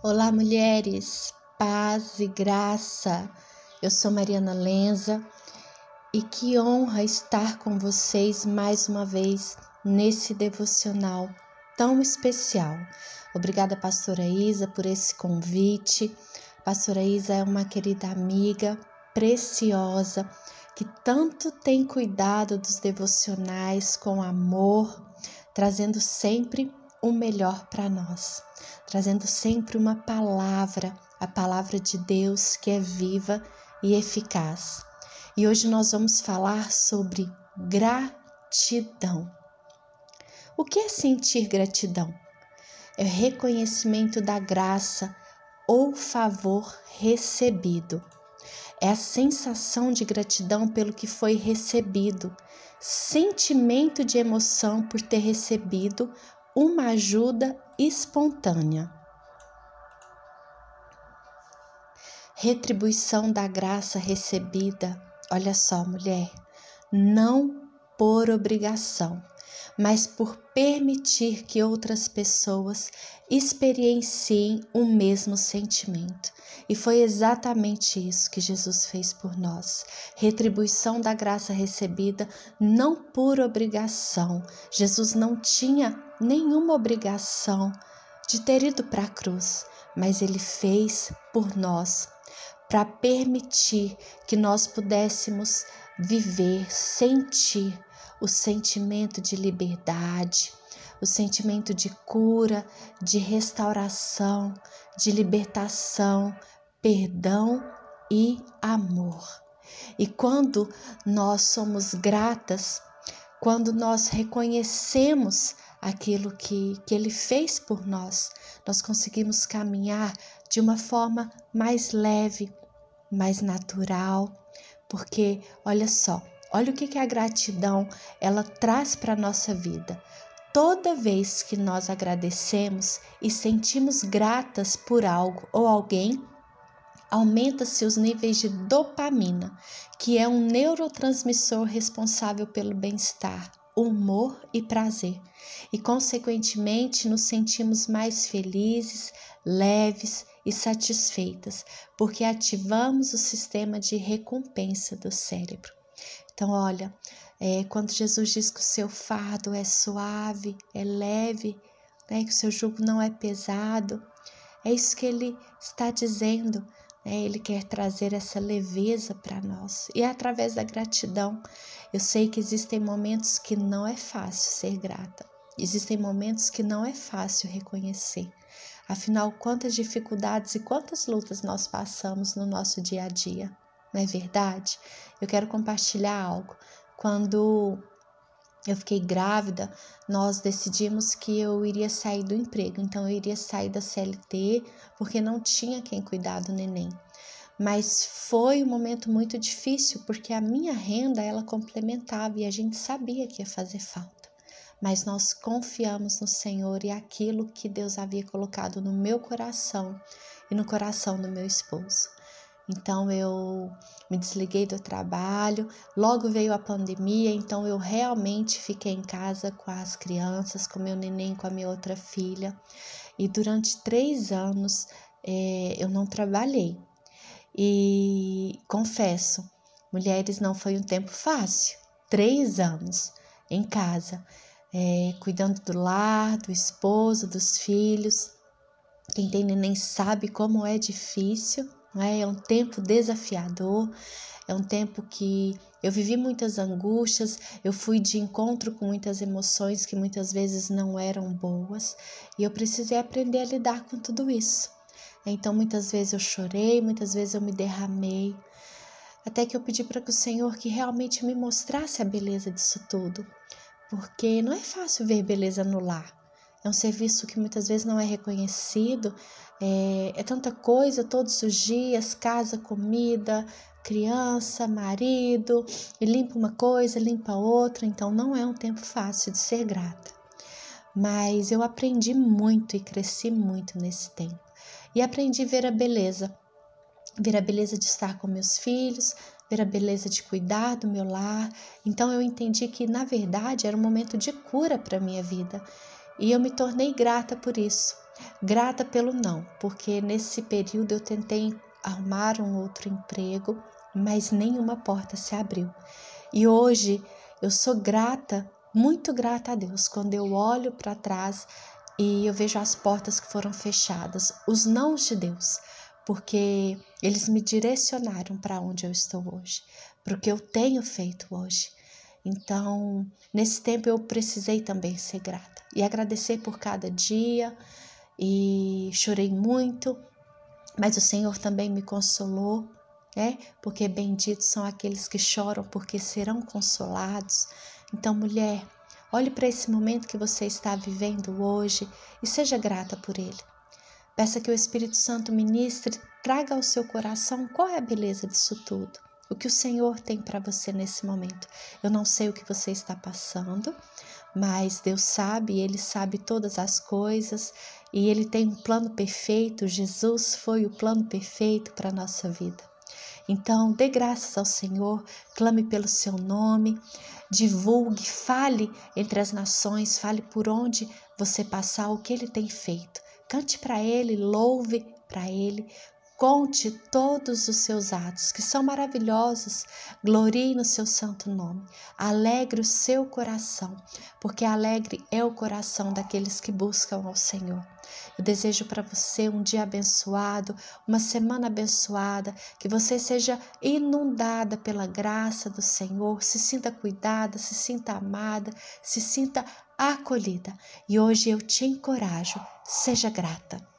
Olá, mulheres, paz e graça. Eu sou Mariana Lenza e que honra estar com vocês mais uma vez nesse devocional tão especial. Obrigada, Pastora Isa, por esse convite. Pastora Isa é uma querida amiga preciosa que tanto tem cuidado dos devocionais com amor, trazendo sempre o melhor para nós, trazendo sempre uma palavra, a palavra de Deus que é viva e eficaz. E hoje nós vamos falar sobre gratidão. O que é sentir gratidão? É reconhecimento da graça ou favor recebido. É a sensação de gratidão pelo que foi recebido, sentimento de emoção por ter recebido uma ajuda espontânea. Retribuição da graça recebida. Olha só, mulher, não por obrigação, mas por permitir que outras pessoas experienciem o mesmo sentimento. E foi exatamente isso que Jesus fez por nós. Retribuição da graça recebida, não por obrigação. Jesus não tinha nenhuma obrigação de ter ido para a cruz, mas ele fez por nós, para permitir que nós pudéssemos viver, sentir o sentimento de liberdade, o sentimento de cura, de restauração, de libertação, perdão e amor. E quando nós somos gratas, quando nós reconhecemos aquilo que, que Ele fez por nós, nós conseguimos caminhar de uma forma mais leve, mais natural, porque olha só, olha o que, que a gratidão ela traz para a nossa vida. Toda vez que nós agradecemos e sentimos gratas por algo ou alguém, aumenta-se os níveis de dopamina, que é um neurotransmissor responsável pelo bem-estar, humor e prazer, e consequentemente nos sentimos mais felizes, leves e satisfeitas, porque ativamos o sistema de recompensa do cérebro. Então, olha, é, quando Jesus diz que o seu fardo é suave, é leve, né, que o seu jugo não é pesado, é isso que ele está dizendo. Né? Ele quer trazer essa leveza para nós e é através da gratidão eu sei que existem momentos que não é fácil ser grata, existem momentos que não é fácil reconhecer. Afinal, quantas dificuldades e quantas lutas nós passamos no nosso dia a dia, não é verdade? Eu quero compartilhar algo. Quando eu fiquei grávida, nós decidimos que eu iria sair do emprego, então eu iria sair da CLT porque não tinha quem cuidar do neném mas foi um momento muito difícil porque a minha renda ela complementava e a gente sabia que ia fazer falta. Mas nós confiamos no Senhor e aquilo que Deus havia colocado no meu coração e no coração do meu esposo. Então eu me desliguei do trabalho, logo veio a pandemia, então eu realmente fiquei em casa com as crianças, com meu neném, com a minha outra filha. E durante três anos é, eu não trabalhei. E confesso, mulheres, não foi um tempo fácil. Três anos em casa, é, cuidando do lar, do esposo, dos filhos. Quem tem neném sabe como é difícil, é? é um tempo desafiador, é um tempo que eu vivi muitas angústias, eu fui de encontro com muitas emoções que muitas vezes não eram boas e eu precisei aprender a lidar com tudo isso. Então muitas vezes eu chorei, muitas vezes eu me derramei, até que eu pedi para que o Senhor que realmente me mostrasse a beleza disso tudo, porque não é fácil ver beleza no lar. É um serviço que muitas vezes não é reconhecido, é, é tanta coisa todos os dias, casa, comida, criança, marido, e limpa uma coisa, limpa outra, então não é um tempo fácil de ser grata. Mas eu aprendi muito e cresci muito nesse tempo e aprendi a ver a beleza. Ver a beleza de estar com meus filhos, ver a beleza de cuidar do meu lar. Então eu entendi que na verdade era um momento de cura para minha vida. E eu me tornei grata por isso. Grata pelo não, porque nesse período eu tentei arrumar um outro emprego, mas nenhuma porta se abriu. E hoje eu sou grata, muito grata a Deus, quando eu olho para trás e eu vejo as portas que foram fechadas, os nãos de Deus, porque eles me direcionaram para onde eu estou hoje, para o que eu tenho feito hoje. Então, nesse tempo eu precisei também ser grata e agradecer por cada dia e chorei muito, mas o Senhor também me consolou, né? Porque benditos são aqueles que choram, porque serão consolados. Então, mulher, olhe para esse momento que você está vivendo hoje e seja grata por ele. Peça que o Espírito Santo ministre, traga ao seu coração qual é a beleza disso tudo o que o Senhor tem para você nesse momento. Eu não sei o que você está passando, mas Deus sabe, Ele sabe todas as coisas e Ele tem um plano perfeito. Jesus foi o plano perfeito para a nossa vida. Então, dê graças ao Senhor, clame pelo seu nome, divulgue, fale entre as nações, fale por onde você passar, o que Ele tem feito. Cante para Ele, louve para Ele, Conte todos os seus atos, que são maravilhosos. Glorie no seu santo nome. Alegre o seu coração, porque alegre é o coração daqueles que buscam ao Senhor. Eu desejo para você um dia abençoado, uma semana abençoada, que você seja inundada pela graça do Senhor, se sinta cuidada, se sinta amada, se sinta acolhida. E hoje eu te encorajo, seja grata.